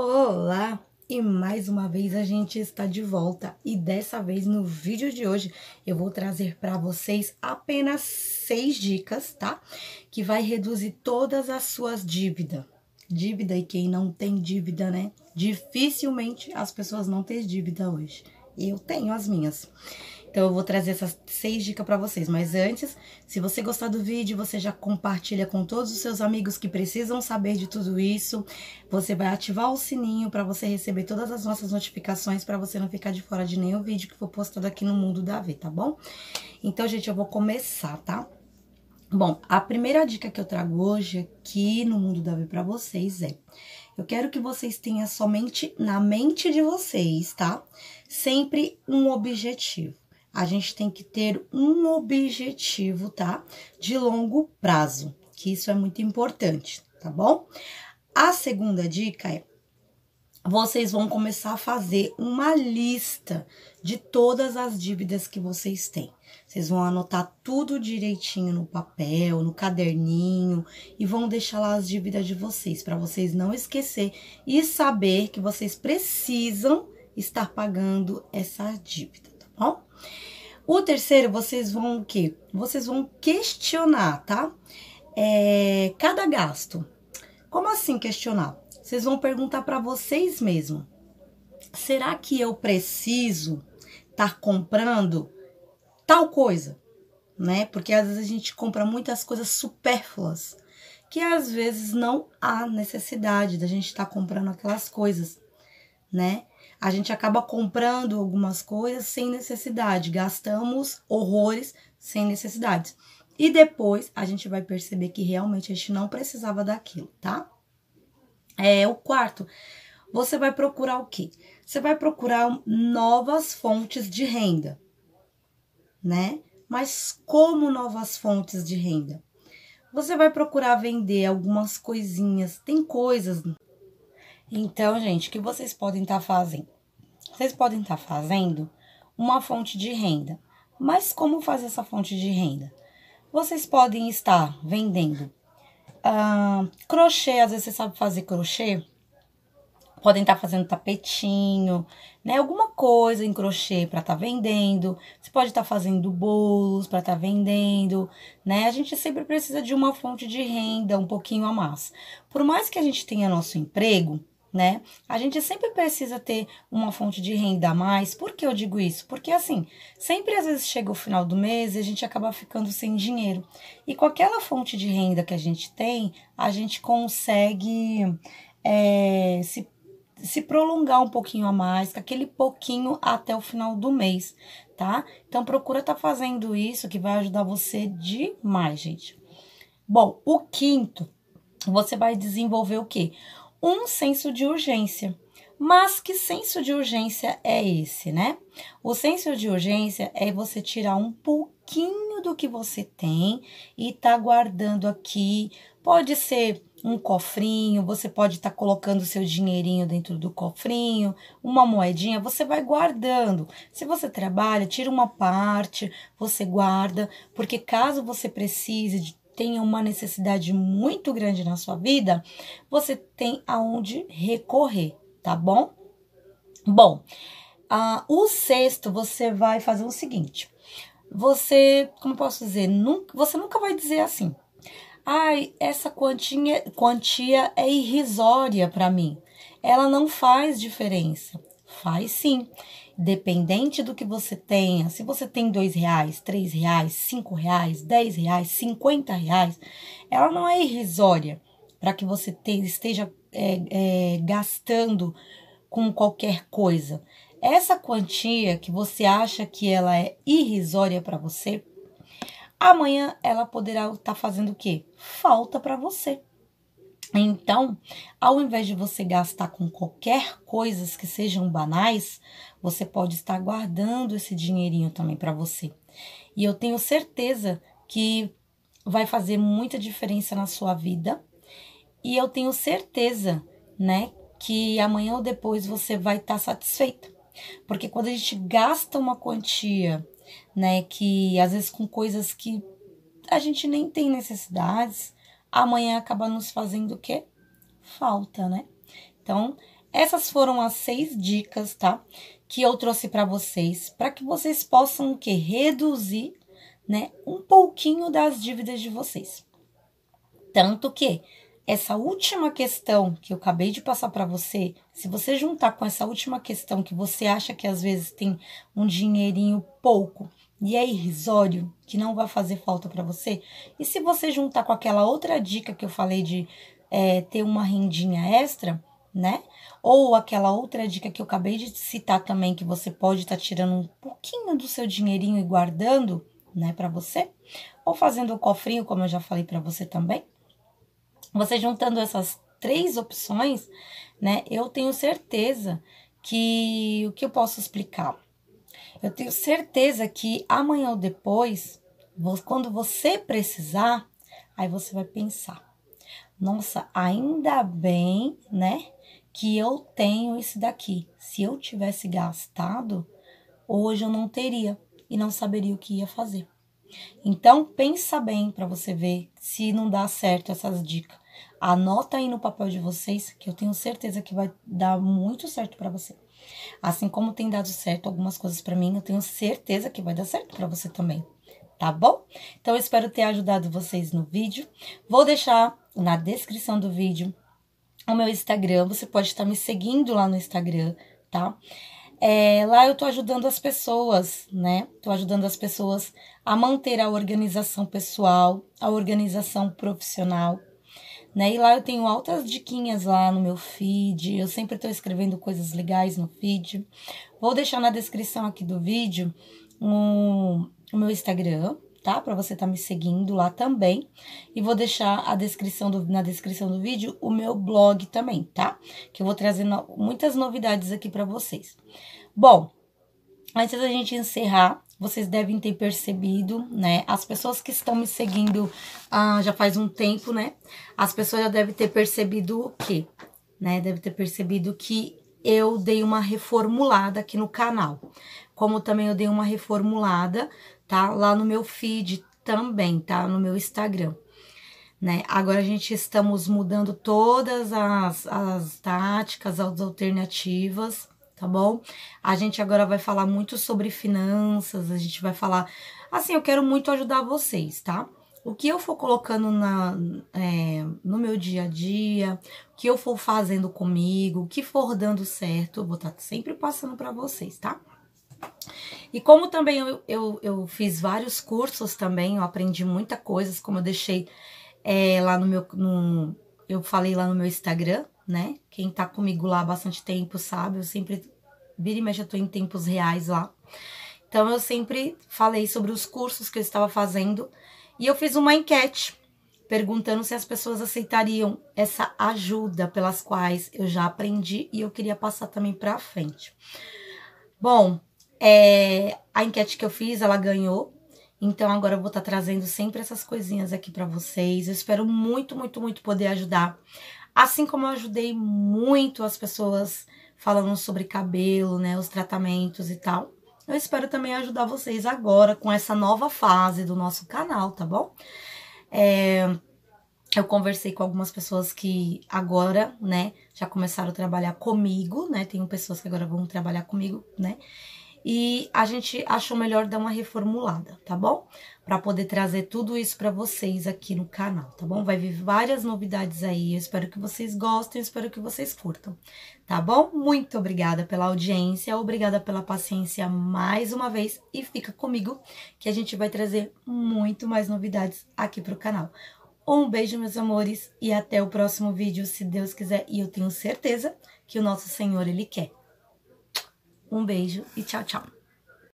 Olá! E mais uma vez a gente está de volta e dessa vez no vídeo de hoje eu vou trazer para vocês apenas seis dicas, tá? Que vai reduzir todas as suas dívidas. Dívida e quem não tem dívida, né? Dificilmente as pessoas não têm dívida hoje. Eu tenho as minhas. Então, eu vou trazer essas seis dicas para vocês. Mas antes, se você gostar do vídeo, você já compartilha com todos os seus amigos que precisam saber de tudo isso. Você vai ativar o sininho para você receber todas as nossas notificações, para você não ficar de fora de nenhum vídeo que for postado aqui no Mundo da V, tá bom? Então, gente, eu vou começar, tá? Bom, a primeira dica que eu trago hoje aqui no Mundo da V para vocês é... Eu quero que vocês tenham somente na mente de vocês, tá? Sempre um objetivo a gente tem que ter um objetivo, tá? De longo prazo, que isso é muito importante, tá bom? A segunda dica é vocês vão começar a fazer uma lista de todas as dívidas que vocês têm. Vocês vão anotar tudo direitinho no papel, no caderninho e vão deixar lá as dívidas de vocês para vocês não esquecer e saber que vocês precisam estar pagando essa dívida, tá bom? O terceiro, vocês vão o quê? Vocês vão questionar, tá? É, cada gasto. Como assim questionar? Vocês vão perguntar para vocês mesmos. Será que eu preciso estar tá comprando tal coisa? Né? Porque às vezes a gente compra muitas coisas supérfluas, que às vezes não há necessidade da gente estar tá comprando aquelas coisas, né? a gente acaba comprando algumas coisas sem necessidade, gastamos horrores sem necessidade. E depois a gente vai perceber que realmente a gente não precisava daquilo, tá? É o quarto. Você vai procurar o quê? Você vai procurar novas fontes de renda, né? Mas como novas fontes de renda? Você vai procurar vender algumas coisinhas. Tem coisas então, gente, o que vocês podem estar tá fazendo? Vocês podem estar tá fazendo uma fonte de renda. Mas como fazer essa fonte de renda? Vocês podem estar vendendo uh, crochê, às vezes você sabe fazer crochê. Podem estar tá fazendo tapetinho, né? Alguma coisa em crochê para estar tá vendendo. Você pode estar tá fazendo bolos para estar tá vendendo, né? A gente sempre precisa de uma fonte de renda um pouquinho a mais. Por mais que a gente tenha nosso emprego, né? A gente sempre precisa ter uma fonte de renda a mais. Por que eu digo isso? Porque assim, sempre às vezes chega o final do mês e a gente acaba ficando sem dinheiro. E com aquela fonte de renda que a gente tem, a gente consegue é, se, se prolongar um pouquinho a mais, com aquele pouquinho até o final do mês, tá? Então procura estar tá fazendo isso que vai ajudar você demais, gente. Bom, o quinto, você vai desenvolver o quê? Um senso de urgência. Mas que senso de urgência é esse, né? O senso de urgência é você tirar um pouquinho do que você tem e tá guardando aqui. Pode ser um cofrinho, você pode estar tá colocando seu dinheirinho dentro do cofrinho, uma moedinha, você vai guardando. Se você trabalha, tira uma parte, você guarda, porque caso você precise de tenha uma necessidade muito grande na sua vida, você tem aonde recorrer, tá bom? Bom, uh, o sexto você vai fazer o seguinte: você, como posso dizer, nunca, você nunca vai dizer assim, ai, essa quantia, quantia é irrisória para mim, ela não faz diferença. Faz sim. Dependente do que você tenha, se você tem dois reais, três reais, cinco reais, dez reais, cinquenta reais, ela não é irrisória para que você te, esteja é, é, gastando com qualquer coisa. Essa quantia que você acha que ela é irrisória para você, amanhã ela poderá estar tá fazendo o quê? Falta para você. Então, ao invés de você gastar com qualquer coisas que sejam banais, você pode estar guardando esse dinheirinho também para você. E eu tenho certeza que vai fazer muita diferença na sua vida. E eu tenho certeza, né, que amanhã ou depois você vai estar tá satisfeita. Porque quando a gente gasta uma quantia, né, que às vezes com coisas que a gente nem tem necessidades, amanhã acaba nos fazendo o quê? Falta, né? Então, essas foram as seis dicas, tá? Que eu trouxe para vocês, para que vocês possam que reduzir, né, um pouquinho das dívidas de vocês. Tanto que essa última questão que eu acabei de passar para você, se você juntar com essa última questão que você acha que às vezes tem um dinheirinho pouco e é irrisório, que não vai fazer falta para você, e se você juntar com aquela outra dica que eu falei de é, ter uma rendinha extra, né? Ou aquela outra dica que eu acabei de citar também, que você pode estar tá tirando um pouquinho do seu dinheirinho e guardando, né, para você, ou fazendo o cofrinho, como eu já falei para você também. Você juntando essas três opções, né, eu tenho certeza que o que eu posso explicar? Eu tenho certeza que amanhã ou depois, quando você precisar, aí você vai pensar: nossa, ainda bem, né, que eu tenho isso daqui. Se eu tivesse gastado, hoje eu não teria e não saberia o que ia fazer. Então, pensa bem para você ver se não dá certo essas dicas. Anota aí no papel de vocês, que eu tenho certeza que vai dar muito certo para você. Assim como tem dado certo algumas coisas para mim, eu tenho certeza que vai dar certo para você também. Tá bom? Então, eu espero ter ajudado vocês no vídeo. Vou deixar na descrição do vídeo o meu Instagram. Você pode estar me seguindo lá no Instagram, tá? É, lá eu tô ajudando as pessoas, né? Tô ajudando as pessoas a manter a organização pessoal, a organização profissional, né? E lá eu tenho altas diquinhas lá no meu feed. Eu sempre estou escrevendo coisas legais no feed. Vou deixar na descrição aqui do vídeo um, o meu Instagram, tá? Para você estar tá me seguindo lá também. E vou deixar a descrição do, na descrição do vídeo o meu blog também, tá? Que eu vou trazer no, muitas novidades aqui para vocês. Bom, antes da gente encerrar, vocês devem ter percebido, né? As pessoas que estão me seguindo ah, já faz um tempo, né? As pessoas já devem ter percebido o quê? Né? Deve ter percebido que eu dei uma reformulada aqui no canal. Como também eu dei uma reformulada, tá? Lá no meu feed também, tá? No meu Instagram. Né? Agora a gente estamos mudando todas as, as táticas, as alternativas, tá bom? A gente agora vai falar muito sobre finanças, a gente vai falar. Assim, eu quero muito ajudar vocês, tá? O que eu for colocando na, é, no meu dia a dia, o que eu for fazendo comigo, o que for dando certo, eu vou estar tá sempre passando para vocês, tá? E como também eu, eu, eu, fiz vários cursos também, eu aprendi muita coisas, como eu deixei é, lá no meu. No, eu falei lá no meu Instagram, né? Quem tá comigo lá há bastante tempo sabe, eu sempre vira e mexe, eu tô em tempos reais lá. Então eu sempre falei sobre os cursos que eu estava fazendo e eu fiz uma enquete perguntando se as pessoas aceitariam essa ajuda pelas quais eu já aprendi e eu queria passar também para frente. Bom, é, a enquete que eu fiz, ela ganhou. Então agora eu vou estar tá trazendo sempre essas coisinhas aqui para vocês. Eu espero muito, muito, muito poder ajudar Assim como eu ajudei muito as pessoas falando sobre cabelo, né, os tratamentos e tal. Eu espero também ajudar vocês agora com essa nova fase do nosso canal, tá bom? É, eu conversei com algumas pessoas que agora, né, já começaram a trabalhar comigo, né? Tem pessoas que agora vão trabalhar comigo, né? E a gente achou melhor dar uma reformulada, tá bom? Para poder trazer tudo isso para vocês aqui no canal, tá bom? Vai vir várias novidades aí. Eu espero que vocês gostem, espero que vocês curtam, tá bom? Muito obrigada pela audiência, obrigada pela paciência mais uma vez e fica comigo que a gente vai trazer muito mais novidades aqui pro canal. Um beijo, meus amores, e até o próximo vídeo, se Deus quiser, e eu tenho certeza que o nosso Senhor, Ele quer. Um beijo e tchau, tchau.